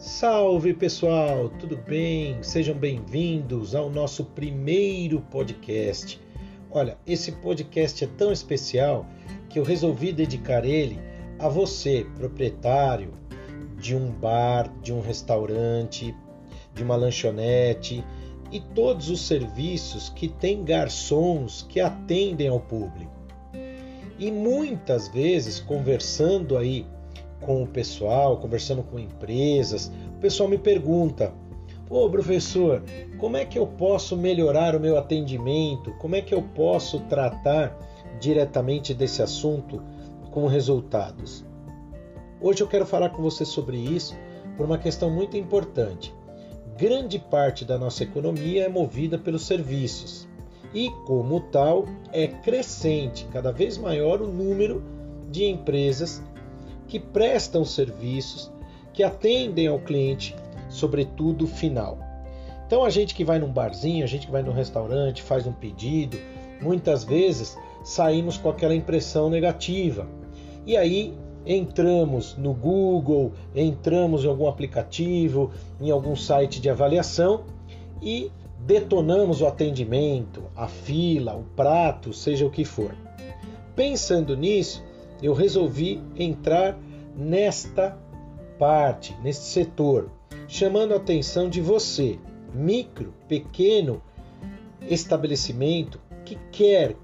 Salve pessoal, tudo bem? Sejam bem-vindos ao nosso primeiro podcast. Olha, esse podcast é tão especial que eu resolvi dedicar ele a você, proprietário de um bar, de um restaurante, de uma lanchonete e todos os serviços que têm garçons que atendem ao público. E muitas vezes conversando aí com o pessoal, conversando com empresas, o pessoal me pergunta: Ô professor, como é que eu posso melhorar o meu atendimento? Como é que eu posso tratar diretamente desse assunto com resultados? Hoje eu quero falar com você sobre isso por uma questão muito importante. Grande parte da nossa economia é movida pelos serviços e, como tal, é crescente, cada vez maior o número de empresas que prestam serviços, que atendem ao cliente, sobretudo final. Então a gente que vai num barzinho, a gente que vai num restaurante, faz um pedido, muitas vezes saímos com aquela impressão negativa. E aí entramos no Google, entramos em algum aplicativo, em algum site de avaliação e detonamos o atendimento, a fila, o prato, seja o que for. Pensando nisso, eu resolvi entrar nesta parte, neste setor, chamando a atenção de você, micro, pequeno estabelecimento que quer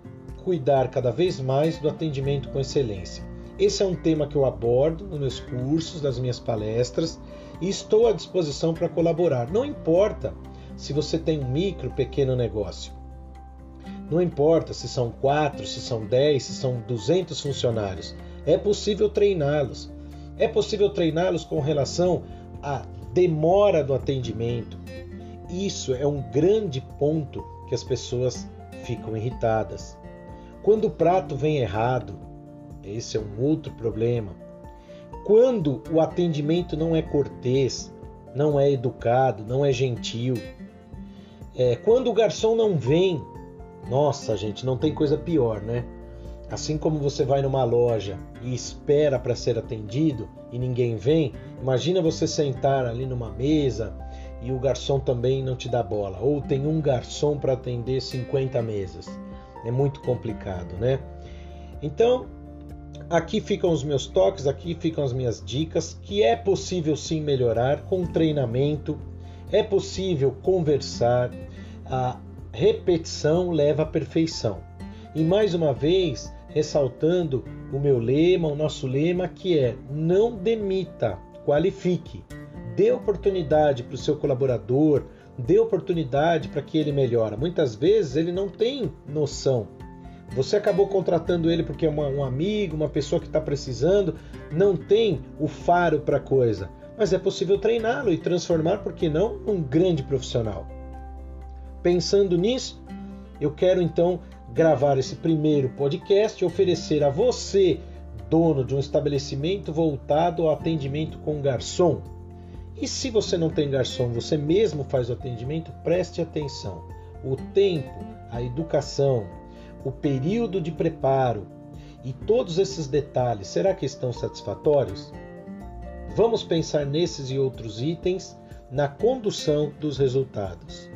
cuidar cada vez mais do atendimento com excelência. Esse é um tema que eu abordo nos meus cursos, nas minhas palestras e estou à disposição para colaborar. Não importa se você tem um micro, pequeno negócio. Não importa se são 4, se são 10, se são 200 funcionários, é possível treiná-los. É possível treiná-los com relação à demora do atendimento. Isso é um grande ponto que as pessoas ficam irritadas. Quando o prato vem errado, esse é um outro problema. Quando o atendimento não é cortês, não é educado, não é gentil. É, quando o garçom não vem nossa, gente, não tem coisa pior, né? Assim como você vai numa loja e espera para ser atendido e ninguém vem, imagina você sentar ali numa mesa e o garçom também não te dá bola, ou tem um garçom para atender 50 mesas. É muito complicado, né? Então, aqui ficam os meus toques, aqui ficam as minhas dicas, que é possível sim melhorar com treinamento, é possível conversar, a repetição leva à perfeição. E mais uma vez, ressaltando o meu lema, o nosso lema, que é não demita, qualifique. Dê oportunidade para o seu colaborador, dê oportunidade para que ele melhore. Muitas vezes ele não tem noção. Você acabou contratando ele porque é uma, um amigo, uma pessoa que está precisando, não tem o faro para a coisa. Mas é possível treiná-lo e transformar, por que não, num grande profissional. Pensando nisso, eu quero então gravar esse primeiro podcast e oferecer a você, dono de um estabelecimento voltado ao atendimento com garçom. E se você não tem garçom, você mesmo faz o atendimento, preste atenção. O tempo, a educação, o período de preparo e todos esses detalhes, será que estão satisfatórios? Vamos pensar nesses e outros itens na condução dos resultados.